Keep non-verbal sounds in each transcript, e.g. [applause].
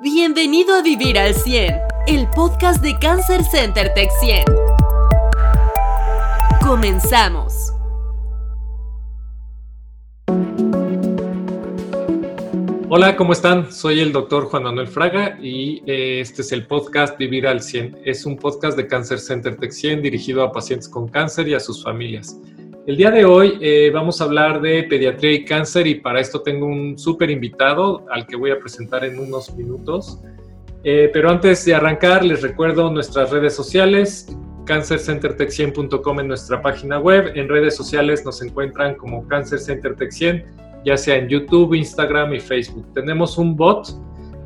Bienvenido a Vivir al 100, el podcast de Cancer Center Tech 100. Comenzamos. Hola, ¿cómo están? Soy el doctor Juan Manuel Fraga y eh, este es el podcast Vivir al 100. Es un podcast de Cancer Center Tech 100 dirigido a pacientes con cáncer y a sus familias. El día de hoy eh, vamos a hablar de pediatría y cáncer y para esto tengo un súper invitado al que voy a presentar en unos minutos. Eh, pero antes de arrancar, les recuerdo nuestras redes sociales, cancercentertech100.com en nuestra página web. En redes sociales nos encuentran como Cancer Center Tech 100, ya sea en YouTube, Instagram y Facebook. Tenemos un bot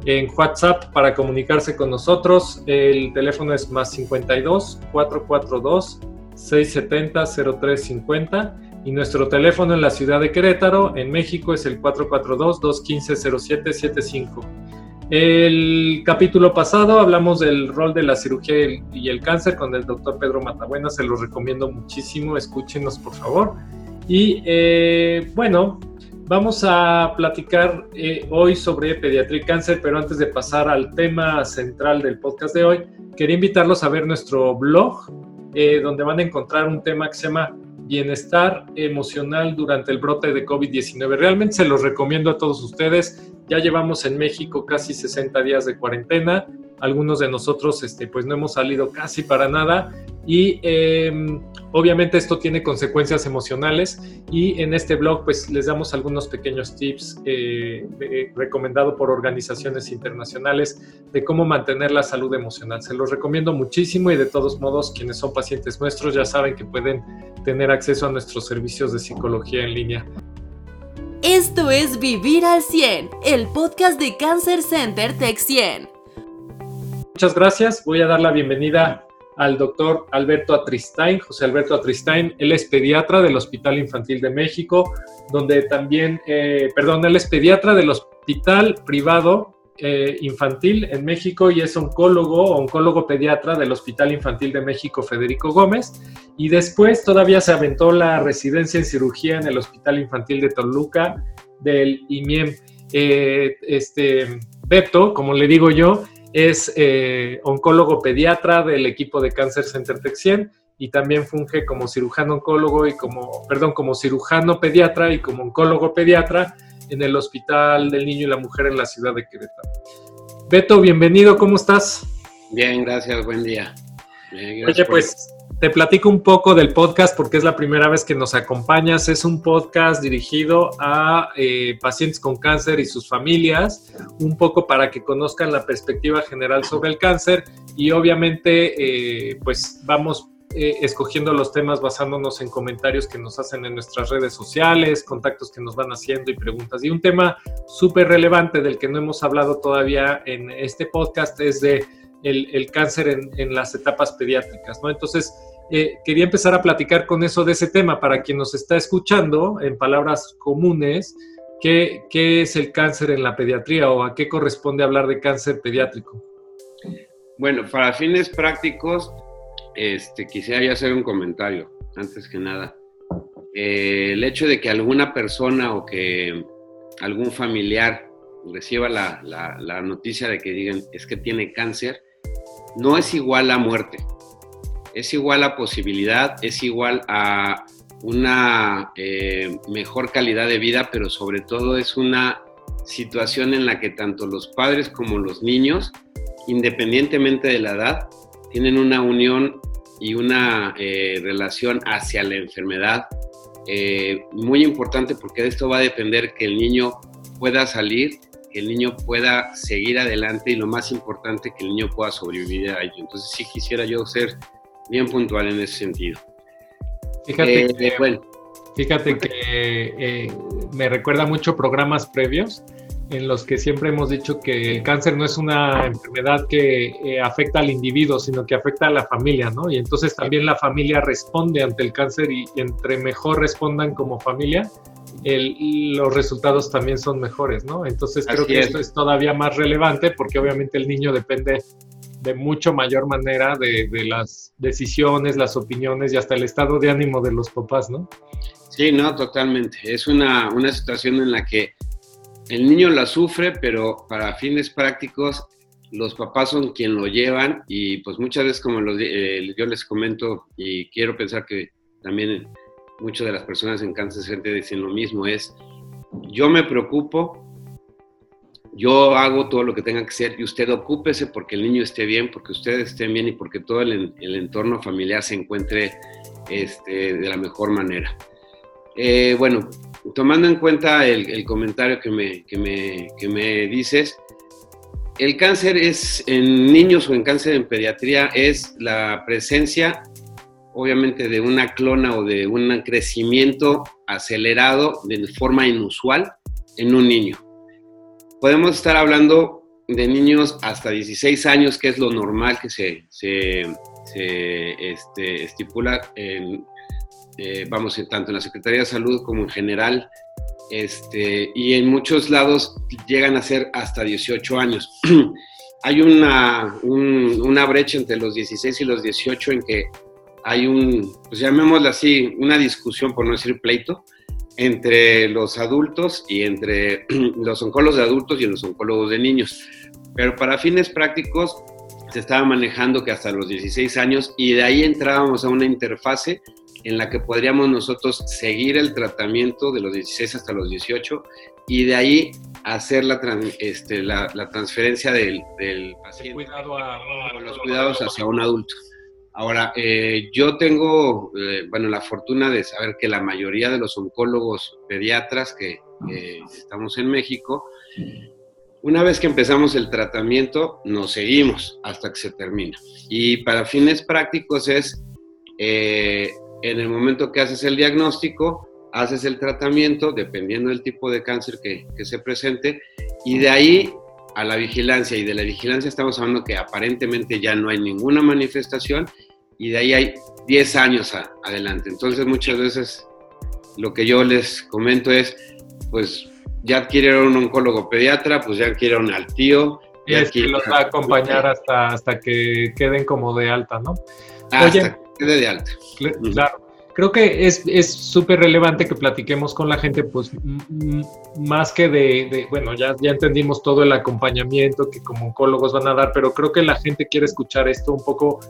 en WhatsApp para comunicarse con nosotros. El teléfono es más 52 442 670-0350 y nuestro teléfono en la ciudad de Querétaro, en México, es el 442-215-0775. El capítulo pasado hablamos del rol de la cirugía y el cáncer con el doctor Pedro Matabuena, se los recomiendo muchísimo, escúchenos por favor. Y eh, bueno, vamos a platicar eh, hoy sobre pediatría y cáncer, pero antes de pasar al tema central del podcast de hoy, quería invitarlos a ver nuestro blog eh, donde van a encontrar un tema que se llama bienestar emocional durante el brote de COVID-19. Realmente se los recomiendo a todos ustedes. Ya llevamos en México casi 60 días de cuarentena. Algunos de nosotros este, pues no hemos salido casi para nada y em, obviamente esto tiene consecuencias emocionales y en este blog pues les damos algunos pequeños tips eh, recomendado por organizaciones internacionales de cómo mantener la salud emocional. Se los recomiendo muchísimo y de todos modos quienes son pacientes nuestros ya saben que pueden tener acceso a nuestros servicios de psicología en línea. Esto es Vivir al 100, el podcast de Cancer Center Tech 100. Muchas gracias. Voy a dar la bienvenida al doctor Alberto Atristain, José Alberto Atristain. Él es pediatra del Hospital Infantil de México, donde también, eh, perdón, él es pediatra del Hospital Privado eh, Infantil en México y es oncólogo, oncólogo pediatra del Hospital Infantil de México Federico Gómez. Y después todavía se aventó la residencia en cirugía en el Hospital Infantil de Toluca del IMIEM. Eh, este, Beto, como le digo yo, es eh, oncólogo pediatra del equipo de Cancer Center 100 y también funge como cirujano oncólogo y como, perdón, como cirujano pediatra y como oncólogo pediatra en el Hospital del Niño y la Mujer en la ciudad de Querétaro. Beto, bienvenido, ¿cómo estás? Bien, gracias, buen día. Oye, pues te platico un poco del podcast porque es la primera vez que nos acompañas. Es un podcast dirigido a eh, pacientes con cáncer y sus familias, un poco para que conozcan la perspectiva general sobre el cáncer y obviamente eh, pues vamos eh, escogiendo los temas basándonos en comentarios que nos hacen en nuestras redes sociales, contactos que nos van haciendo y preguntas. Y un tema súper relevante del que no hemos hablado todavía en este podcast es de el, cáncer en, las etapas pediátricas, ¿no? Entonces, eh, quería empezar a platicar con eso de ese tema para quien nos está escuchando, en palabras comunes, ¿qué, qué es el cáncer en la pediatría o a qué corresponde hablar de cáncer pediátrico? Bueno, para fines prácticos, este, quisiera yo hacer un comentario, antes que nada. Eh, el hecho de que alguna persona o que algún familiar reciba la, la noticia de que digan es que tiene cáncer, no es igual a muerte. Es igual a posibilidad, es igual a una eh, mejor calidad de vida, pero sobre todo es una situación en la que tanto los padres como los niños, independientemente de la edad, tienen una unión y una eh, relación hacia la enfermedad eh, muy importante porque de esto va a depender que el niño pueda salir, que el niño pueda seguir adelante y lo más importante, que el niño pueda sobrevivir a ello. Entonces sí quisiera yo ser bien puntual en ese sentido. Fíjate eh, que, bueno. fíjate que eh, me recuerda mucho programas previos en los que siempre hemos dicho que el cáncer no es una enfermedad que eh, afecta al individuo, sino que afecta a la familia, ¿no? Y entonces también la familia responde ante el cáncer y, entre mejor respondan como familia, los resultados también son mejores, ¿no? Entonces creo que esto es todavía más relevante porque obviamente el niño depende de mucho mayor manera de, las decisiones, las opiniones y hasta el estado de ánimo de los papás, ¿no? Sí, no, totalmente. Es una, una situación en la que el niño la sufre, pero para fines prácticos los papás son quien lo llevan y pues muchas veces como eh, yo les comento y quiero pensar que también muchas de las personas en cáncer gente dicen lo mismo, es yo me preocupo, yo hago todo lo que tenga que ser y usted ocúpese porque el niño esté bien, porque ustedes estén bien y porque todo el, entorno familiar se encuentre este, de la mejor manera. Eh, bueno, tomando en cuenta el, comentario que me, que me, que me dices, el cáncer es en niños o en cáncer en pediatría es la presencia obviamente de una clona o de un crecimiento acelerado de forma inusual en un niño. Podemos estar hablando de niños hasta 16 años, que es lo normal que se, se, este, estipula, en, eh, vamos, tanto en la Secretaría de Salud como en general, este, y en muchos lados llegan a ser hasta 18 años. [clears throat] hay una, una brecha entre los 16 y los 18 en que hay un, pues llamémoslo así, una discusión, por no decir pleito, entre los adultos y entre [clears throat] los oncólogos de adultos y los oncólogos de niños. Pero para fines prácticos se estaba manejando que hasta los 16 años y de ahí entrábamos a una interfase en la que podríamos nosotros seguir el tratamiento de los 16 hasta los 18 y de ahí hacer la, este, la, transferencia del, paciente con los cuidados hacia un adulto. Ahora, eh, yo tengo, eh, bueno, la fortuna de saber que la mayoría de los oncólogos pediatras que estamos en México, una vez que empezamos el tratamiento, nos seguimos hasta que se termina. Y para fines prácticos es, eh, en el momento que haces el diagnóstico, haces el tratamiento, dependiendo del tipo de cáncer que, que se presente, y de ahí a la vigilancia. Y de la vigilancia estamos hablando que aparentemente ya no hay ninguna manifestación y de ahí hay 10 años adelante. Entonces muchas veces lo que yo les comento es, pues ya adquirieron un oncólogo pediatra, pues ya adquirieron al tío. Y es que los va a acompañar hasta, hasta que queden como de alta, ¿no? hasta que quede de alta. Claro. Creo que es súper relevante que platiquemos con la gente, pues más que de, de, bueno, ya, ya entendimos todo el acompañamiento que como oncólogos van a dar, pero creo que la gente quiere escuchar esto un poco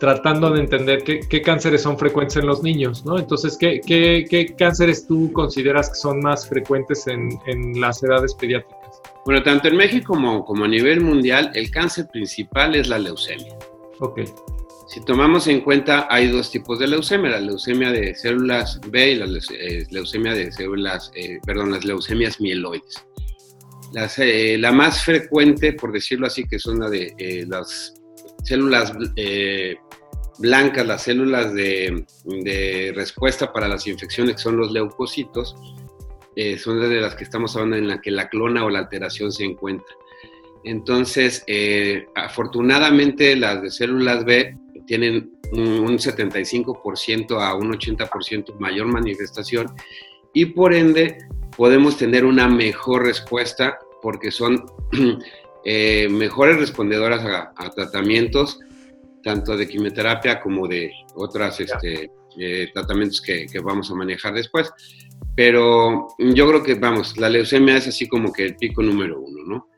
tratando de entender qué, cánceres son frecuentes en los niños, ¿no? Entonces, ¿qué, qué, cánceres tú consideras que son más frecuentes en, en, las edades pediátricas? Bueno, tanto en México como, como a nivel mundial, el cáncer principal es la leucemia. Ok. Si tomamos en cuenta, hay dos tipos de leucemia, la leucemia de células B y la eh, leucemia de células, eh, perdón, las leucemias mieloides. Las, eh, la más frecuente, por decirlo así, que son la de las células blancas, las células de, respuesta para las infecciones, que son los leucocitos, eh, son de las que estamos hablando en la que la clona o la alteración se encuentra. Entonces, eh, afortunadamente las de células B tienen un, 75% a un 80% mayor manifestación y por ende podemos tener una mejor respuesta porque son [clears throat] eh, mejores respondedoras a tratamientos tanto de quimioterapia como de otros este, eh, tratamientos que, vamos a manejar después. Pero yo creo que, vamos, la leucemia es así como que el pico número uno, ¿no?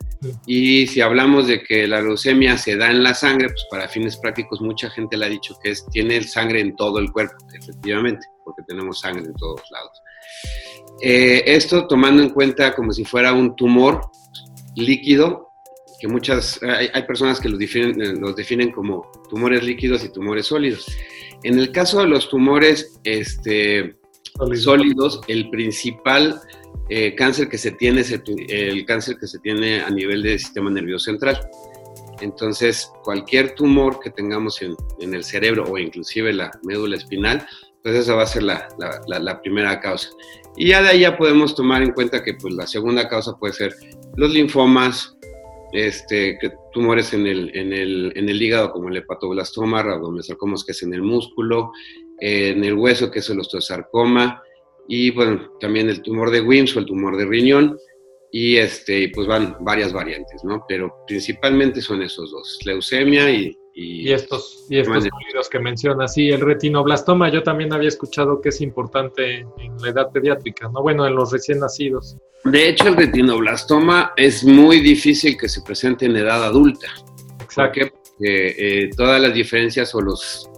Y si hablamos de que la leucemia se da en la sangre, pues para fines prácticos mucha gente le ha dicho que es, tiene sangre en todo el cuerpo, efectivamente, porque tenemos sangre en todos lados. Eh, esto tomando en cuenta como si fuera un tumor líquido que muchas, hay, personas que los definen, eh, los definen como tumores líquidos y tumores sólidos. En el caso de los tumores este, sólidos, el principal eh, cáncer que se tiene es el, cáncer que se tiene a nivel del sistema nervioso central. Entonces, cualquier tumor que tengamos en, en, el cerebro o inclusive la médula espinal, pues esa va a ser la, la, la, primera causa. Y ya de ahí ya podemos tomar en cuenta que pues, la segunda causa puede ser los linfomas, este, tumores en el, en, el, en el hígado como el hepatoblastoma, sarcomos que es en el músculo, en el hueso que es el osteosarcoma y bueno, también el tumor de Wims o el tumor de riñón y este, pues van varias variantes, ¿no? Pero principalmente son esos dos, leucemia y, y, estos, y estos sólidos que mencionas. Sí, el retinoblastoma yo también había escuchado que es importante en la edad pediátrica, ¿no? Bueno, en los recién nacidos. De hecho, el retinoblastoma es muy difícil que se presente en edad adulta. Exacto. Porque eh, todas las diferencias o los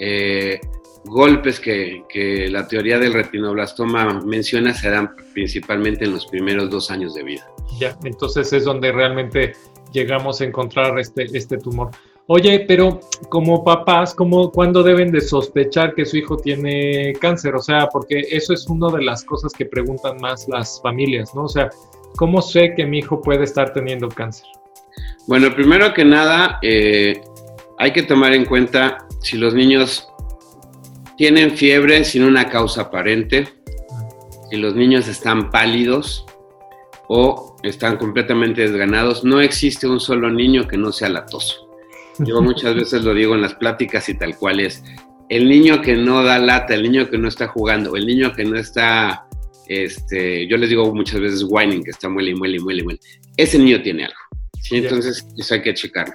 eh, golpes que, que, la teoría del retinoblastoma menciona se dan principalmente en los primeros dos años de vida. Ya, entonces es donde realmente llegamos a encontrar este, este tumor. Oye, pero como papás, ¿cómo, ¿cuándo deben de sospechar que su hijo tiene cáncer? O sea, porque eso es una de las cosas que preguntan más las familias, ¿no? O sea, ¿cómo sé que mi hijo puede estar teniendo cáncer? Bueno, primero que nada, eh, hay que tomar en cuenta si los niños tienen fiebre sin una causa aparente, si los niños están pálidos o están completamente desganados, no existe un solo niño que no sea latoso. Yo muchas veces lo digo en las pláticas y tal cual es. El niño que no da lata, el niño que no está jugando, el niño que no está, este, yo les digo muchas veces whining, que está muele muele y muele muele. Ese niño tiene algo. ¿sí? Entonces, eso hay que checarlo.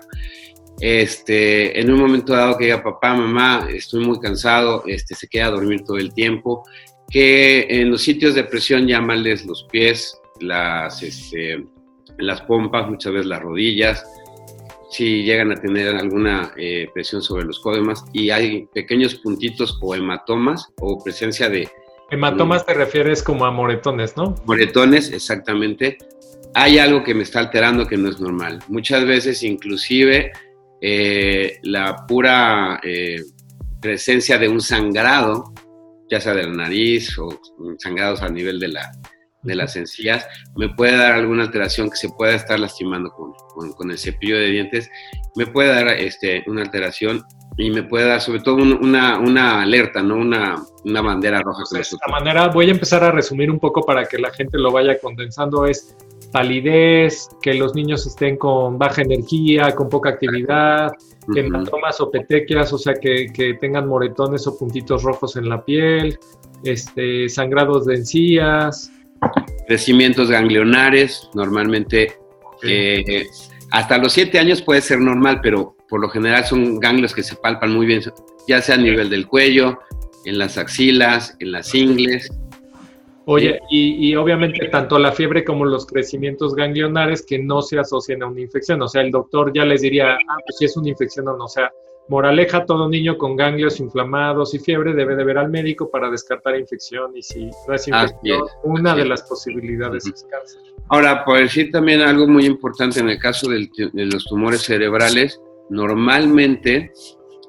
Este, en un momento dado que diga papá, mamá, estoy muy cansado, este, se queda a dormir todo el tiempo, que en los sitios de presión llámales los pies, las, este, las pompas, muchas veces las rodillas, si llegan a tener alguna eh, presión sobre los codemas y hay pequeños puntitos o hematomas o presencia de... Hematomas te refieres como a moretones, ¿no? Moretones, exactamente. Hay algo que me está alterando que no es normal. Muchas veces inclusive eh, la pura eh, presencia de un sangrado, ya sea de la nariz o sangrados a nivel de la, de las encías, me puede dar alguna alteración que se pueda estar lastimando con, con, el cepillo de dientes, me puede dar este, una alteración y me puede dar sobre todo una, una, alerta, ¿no? Una, una bandera roja. de esta manera voy a empezar a resumir un poco para que la gente lo vaya condensando. Es palidez, que los niños estén con baja energía, con poca actividad, hematomas o petequias, o sea, que, que, tengan moretones o puntitos rojos en la piel, este, sangrados de encías, Crecimientos ganglionares, normalmente eh, hasta los 7 años puede ser normal, pero por lo general son ganglios que se palpan muy bien, ya sea a nivel del cuello, en las axilas, en las ingles. Oye, y, y, obviamente tanto la fiebre como los crecimientos ganglionares que no se asocian a una infección. O sea, el doctor ya les diría, ah, pues si es una infección o no. O sea, Moraleja, todo niño con ganglios inflamados y fiebre debe de ver al médico para descartar infección y si no es infección, una de las posibilidades es cáncer. Ahora, por decir también algo muy importante en el caso de los tumores cerebrales, normalmente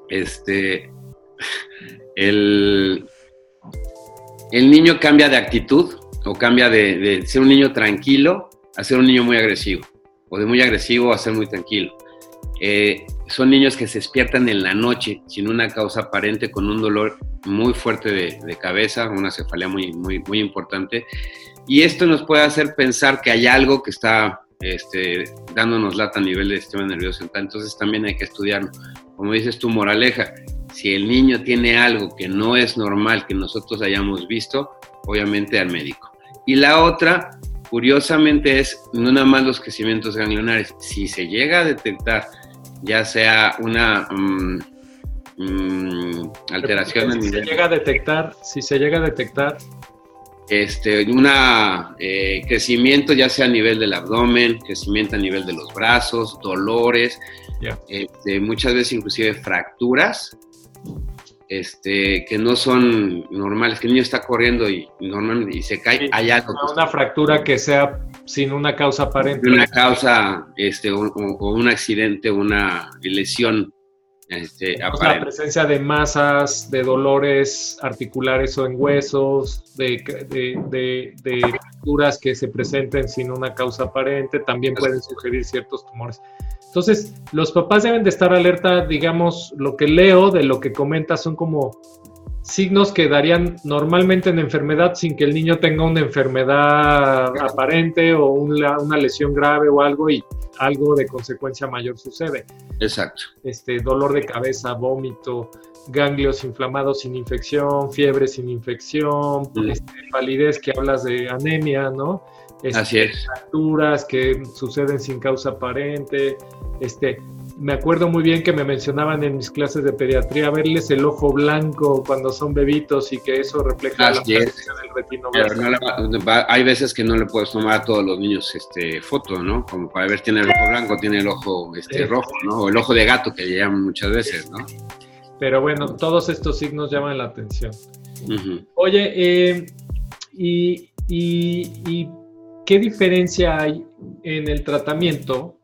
este, el, el niño cambia de actitud o cambia de, de ser un niño tranquilo a ser un niño muy agresivo o de muy agresivo a ser muy tranquilo. Eh, son niños que se despiertan en la noche sin una causa aparente, con un dolor muy fuerte de, cabeza, una cefalea muy, muy, importante. Y esto nos puede hacer pensar que hay algo que está este, dándonos lata a nivel del sistema nervioso central. Entonces también hay que estudiarlo. Como dices tú, moraleja, si el niño tiene algo que no es normal que nosotros hayamos visto, obviamente al médico. Y la otra, curiosamente, es no nada más los crecimientos ganglionares. Si se llega a detectar ya sea una mm, mm, alteración si se llega a detectar, si se llega a detectar este, un eh, crecimiento ya sea a nivel del abdomen, crecimiento a nivel de los brazos, dolores, este, muchas veces inclusive fracturas, este, que no son normales, que el niño está corriendo y, normalmente y se cae, hay algo. Una fractura que sea sin una causa aparente. Una causa, este, o, un accidente, una lesión este, La presencia de masas, de dolores articulares o en huesos, de, de, de, fracturas que se presenten sin una causa aparente, también pueden sugerir ciertos tumores. Entonces, los papás deben de estar alerta, digamos, lo que leo de lo que comenta son como signos que darían normalmente en enfermedad sin que el niño tenga una enfermedad aparente o una, lesión grave o algo y algo de consecuencia mayor sucede. Exacto. Este, dolor de cabeza, vómito, ganglios inflamados sin infección, fiebre sin infección, este, palidez que hablas de anemia, ¿no? Este, Así es. Fracturas que suceden sin causa aparente, este, me acuerdo muy bien que me mencionaban en mis clases de pediatría verles el ojo blanco cuando son bebitos y que eso refleja la presencia del retinoblasto. hay veces que no le puedes tomar a todos los niños este foto, ¿no? Como para ver tiene el ojo blanco, tiene el ojo este rojo, ¿no? O el ojo de gato que le llaman muchas veces, ¿no? Pero bueno, todos estos signos llaman la atención. Oye, eh, y, y, qué diferencia hay en el tratamiento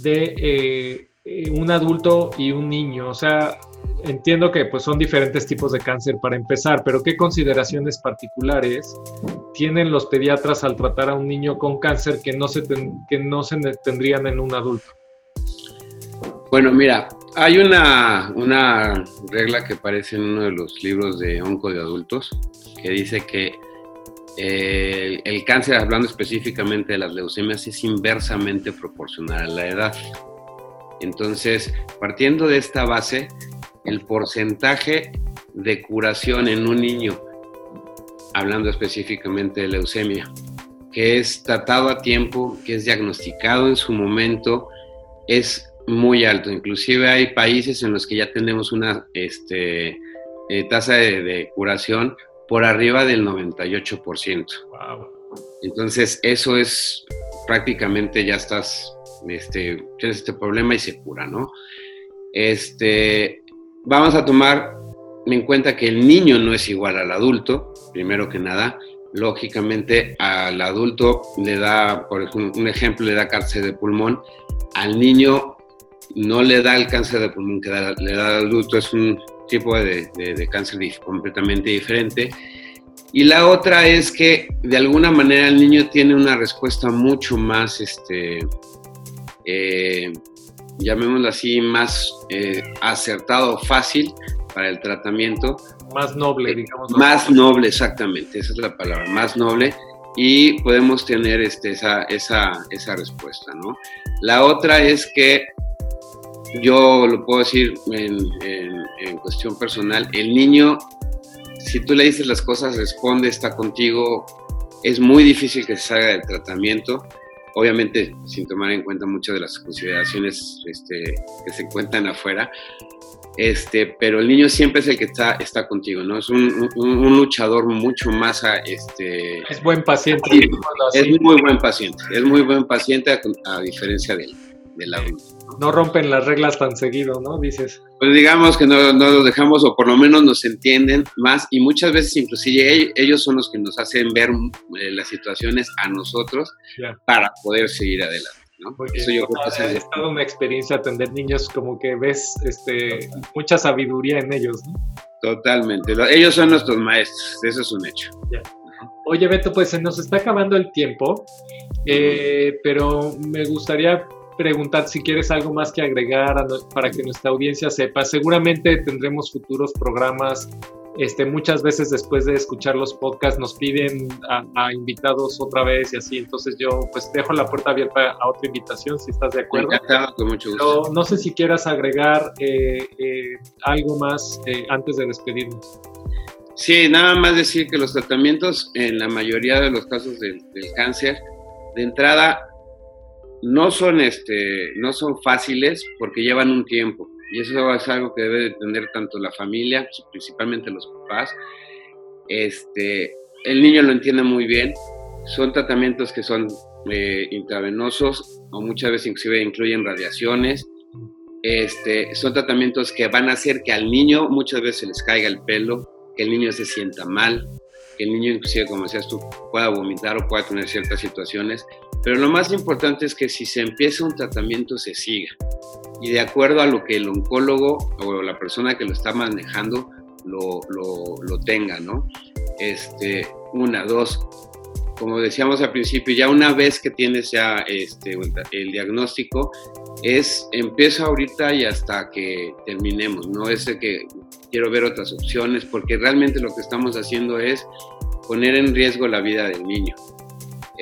de eh, eh, un adulto y un niño? O sea, entiendo que pues, son diferentes tipos de cáncer para empezar, pero ¿qué consideraciones particulares tienen los pediatras al tratar a un niño con cáncer que no se, que no se tendrían en un adulto? Bueno, mira, hay una, una regla que aparece en uno de los libros de onco de adultos que dice que el, cáncer, hablando específicamente de las leucemias, es inversamente proporcional a la edad. Entonces, partiendo de esta base, el porcentaje de curación en un niño, hablando específicamente de leucemia, que es tratado a tiempo, que es diagnosticado en su momento, es muy alto. Inclusive hay países en los que ya tenemos una este, eh, tasa de, curación por arriba del 98%. Entonces, eso es prácticamente ya estás, este, tienes este problema y se cura, ¿no? Este, vamos a tomar en cuenta que el niño no es igual al adulto, primero que nada. Lógicamente, al adulto le da, por ejemplo, un ejemplo, le da cáncer de pulmón. Al niño no le da el cáncer de pulmón que le da al adulto, es un tipo de, cáncer completamente diferente. Y la otra es que de alguna manera el niño tiene una respuesta mucho más, este, eh, llamémoslo así, más eh, acertado, fácil para el tratamiento. Más noble, digamos. Más noble, exactamente, esa es la palabra, más noble. Y podemos tener este, esa, esa, esa respuesta, ¿no? La otra es que yo lo puedo decir en, cuestión personal, el niño, si tú le dices las cosas, responde, está contigo, es muy difícil que se salga del tratamiento, obviamente sin tomar en cuenta muchas de las consideraciones este, que se encuentran afuera, este, pero el niño siempre es el que está, está contigo, ¿no? Es un, luchador mucho más, este... Es buen paciente. Es muy buen paciente, es muy buen paciente a, diferencia de, del adulto no rompen las reglas tan seguido, ¿no? Dices. Pues digamos que no, no los dejamos o por lo menos nos entienden más y muchas veces inclusive ellos son los que nos hacen ver eh, las situaciones a nosotros para poder seguir adelante. ¿no? Eso yo creo que es estado una experiencia atender niños como que ves este, mucha sabiduría en ellos. ¿no? Totalmente. Ellos son nuestros maestros, eso es un hecho. Oye, Beto, pues se nos está acabando el tiempo, eh, pero me gustaría preguntar si quieres algo más que agregar para que nuestra audiencia sepa. Seguramente tendremos futuros programas. Este, muchas veces después de escuchar los podcasts nos piden a, invitados otra vez y así. Entonces yo pues dejo la puerta abierta a otra invitación si estás de acuerdo. con mucho gusto. no sé si quieras agregar eh, eh, algo más eh, antes de despedirnos. Sí, nada más decir que los tratamientos en la mayoría de los casos del, del cáncer, de entrada no son, este, no son fáciles porque llevan un tiempo. Y eso es algo que debe entender tanto la familia, principalmente los papás. Este, el niño lo entiende muy bien. Son tratamientos que son eh, intravenosos o muchas veces inclusive incluyen radiaciones. Este, son tratamientos que van a hacer que al niño muchas veces se les caiga el pelo, que el niño se sienta mal, que el niño inclusive, como decías tú, pueda vomitar o pueda tener ciertas situaciones. Pero lo más importante es que si se empieza un tratamiento se siga y de acuerdo a lo que el oncólogo o la persona que lo está manejando lo, lo, tenga, ¿no? Este, una, dos, como decíamos al principio, ya una vez que tienes ya este, el diagnóstico, es empieza ahorita y hasta que terminemos, no es que quiero ver otras opciones, porque realmente lo que estamos haciendo es poner en riesgo la vida del niño.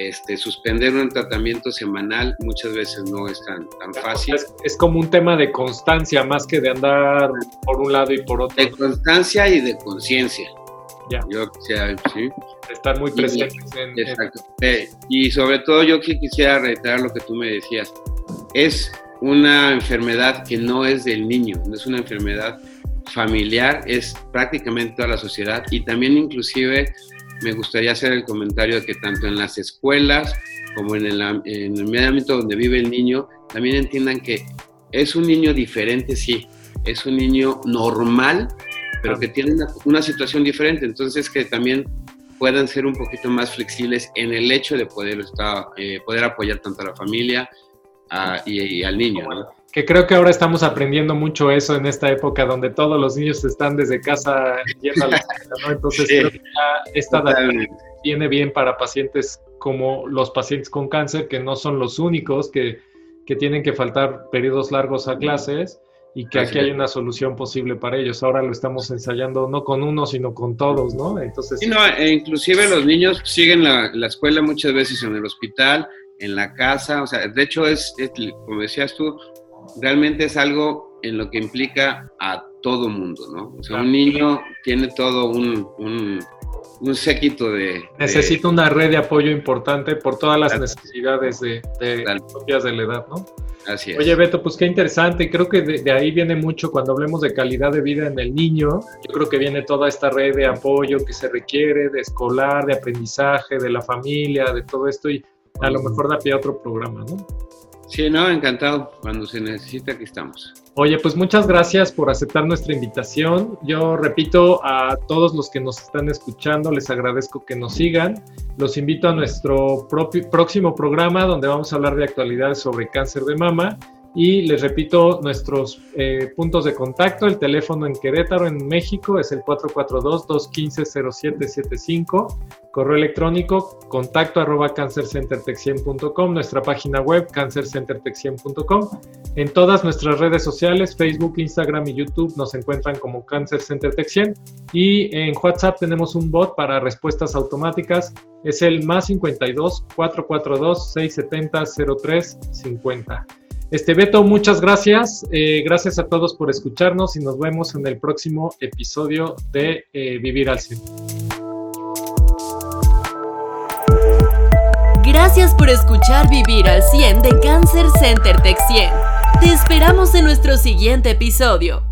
Este, suspender un tratamiento semanal muchas veces no es tan, tan fácil. Es, como un tema de constancia más que de andar por un lado y por otro. De constancia y de conciencia. Ya. Yo, ¿sí? Estar muy presentes en, exacto. Eh, y sobre todo yo que quisiera reiterar lo que tú me decías. Es una enfermedad que no es del niño, no es una enfermedad familiar, es prácticamente toda la sociedad y también inclusive me gustaría hacer el comentario de que tanto en las escuelas como en el, en el medio ámbito donde vive el niño, también entiendan que es un niño diferente, sí, es un niño normal, pero que tiene una, situación diferente, entonces que también puedan ser un poquito más flexibles en el hecho de poder, estar, eh, poder apoyar tanto a la familia y, al niño. Que creo que ahora estamos aprendiendo mucho eso en esta época donde todos los niños están desde casa yendo a la escuela, ¿no? Entonces creo que ya esta viene bien para pacientes como los pacientes con cáncer, que no son los únicos que, que tienen que faltar periodos largos a clases y que aquí hay una solución posible para ellos. Ahora lo estamos ensayando no con uno, sino con todos, ¿no? Entonces... Sí, no, e inclusive los niños siguen la, la, escuela muchas veces en el hospital, en la casa, o sea, de hecho es, como decías tú, realmente es algo en lo que implica a todo mundo, ¿no? O sea, un niño tiene todo un, un, un séquito de... Necesita una red de apoyo importante por todas las necesidades de, de propias de la edad, ¿no? Así es. Oye, Beto, pues qué interesante. Creo que de, ahí viene mucho cuando hablemos de calidad de vida en el niño. Yo creo que viene toda esta red de apoyo que se requiere, de escolar, de aprendizaje, de la familia, de todo esto. Y a lo mejor da pie a otro programa, ¿no? Sí, no, encantado. Cuando se necesita, aquí estamos. Oye, pues muchas gracias por aceptar nuestra invitación. Yo repito a todos los que nos están escuchando, les agradezco que nos sigan. Los invito a nuestro próximo programa donde vamos a hablar de actualidades sobre cáncer de mama y les repito nuestros eh, puntos de contacto. El teléfono en Querétaro, en México, es el 442-215-0775. Correo electrónico, contacto arroba cancercentertexien.com. Nuestra página web, cancercentertexien.com. En todas nuestras redes sociales, Facebook, Instagram y YouTube, nos encuentran como Cancer Center Texien. Y en WhatsApp tenemos un bot para respuestas automáticas. Es el más 52 442 670 0350. Este Beto, muchas gracias. Eh, gracias a todos por escucharnos y nos vemos en el próximo episodio de eh, Vivir al 100. Gracias por escuchar Vivir al 100 de Cancer Center Tech 100. Te esperamos en nuestro siguiente episodio.